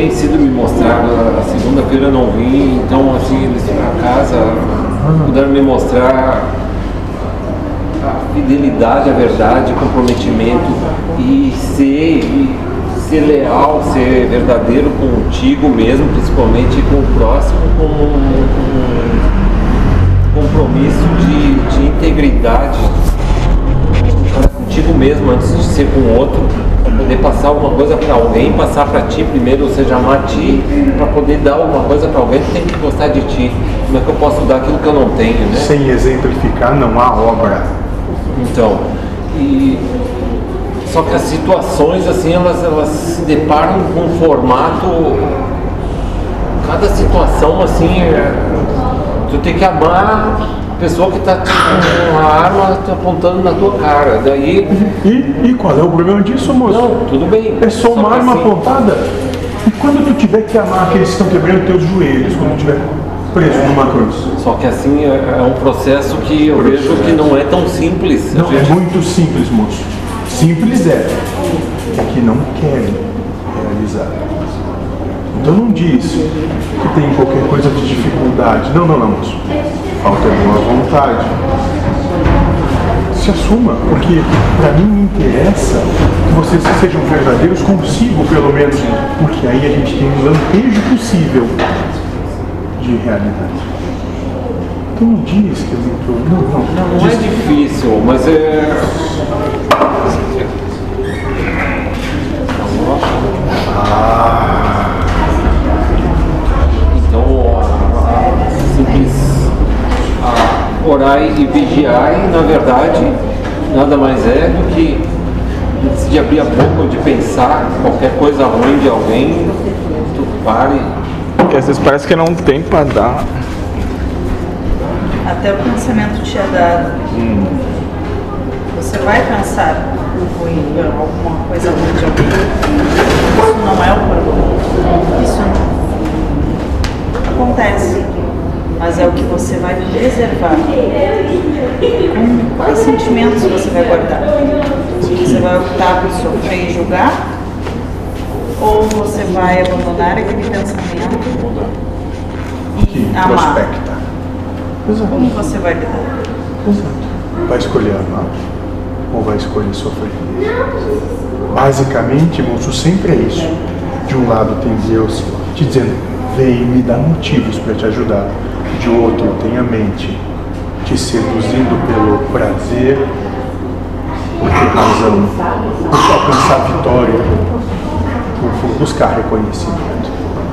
tem sido me mostrado, a segunda-feira eu não vim, então assim, eles na casa puderam me mostrar a fidelidade, a verdade, o comprometimento e ser, e ser leal, ser verdadeiro contigo mesmo, principalmente com o próximo, com um, um compromisso de, de integridade mesmo antes de ser com o outro, para poder passar alguma coisa para alguém, passar para ti primeiro, ou seja, amar ti, para poder dar alguma coisa para alguém, tem que gostar de ti. Como é que eu posso dar aquilo que eu não tenho, né? Sem exemplificar não há obra. Então, e só que as situações assim, elas, elas se deparam com um formato. Cada situação assim, é, tu tem que amar pessoa que está com a arma tá apontando na tua cara. Daí. E, e qual é o problema disso, moço? Não, tudo bem. É só uma que arma assim, apontada. E quando tu tiver que amar aqueles que estão quebrando teus joelhos, quando tu estiver preso numa cruz? Só que assim é, é um processo que eu vejo que não é tão simples. Não, A é gente- muito simples, moço. Simples é. É que não querem realizar. Então não diz que tem qualquer coisa de dificuldade. Não, não, não, moço. Falta boa vontade. Se assuma, porque para mim me interessa que vocês sejam verdadeiros consigo, pelo menos, porque aí a gente tem um lampejo possível de realidade. Então não diz que eu não tô. Não, não. Não é Diz- difícil, mas é. A orar e vigiar, na verdade, nada mais é do que antes de abrir a boca ou de pensar qualquer coisa ruim de alguém, tu pare. Porque às vezes parece que não tem pra dar. Até o pensamento te é dado. Você vai pensar ruim, alguma coisa ruim de alguém. Isso não é o problema. Isso acontece. Mas é o que você vai preservar. Com quais sentimentos você vai guardar? Você vai optar por sofrer e julgar? Ou você vai abandonar aquele pensamento que e amar? prospecta. Exato. Como você vai lidar? Exato. Vai escolher amar ou vai escolher sofrer? Basicamente, moço, sempre é isso. De um lado tem Deus te dizendo, vem me dar motivos para te ajudar. De outro tem a mente te seduzindo pelo prazer, por ter razão, por alcançar vitória, por, por buscar reconhecimento.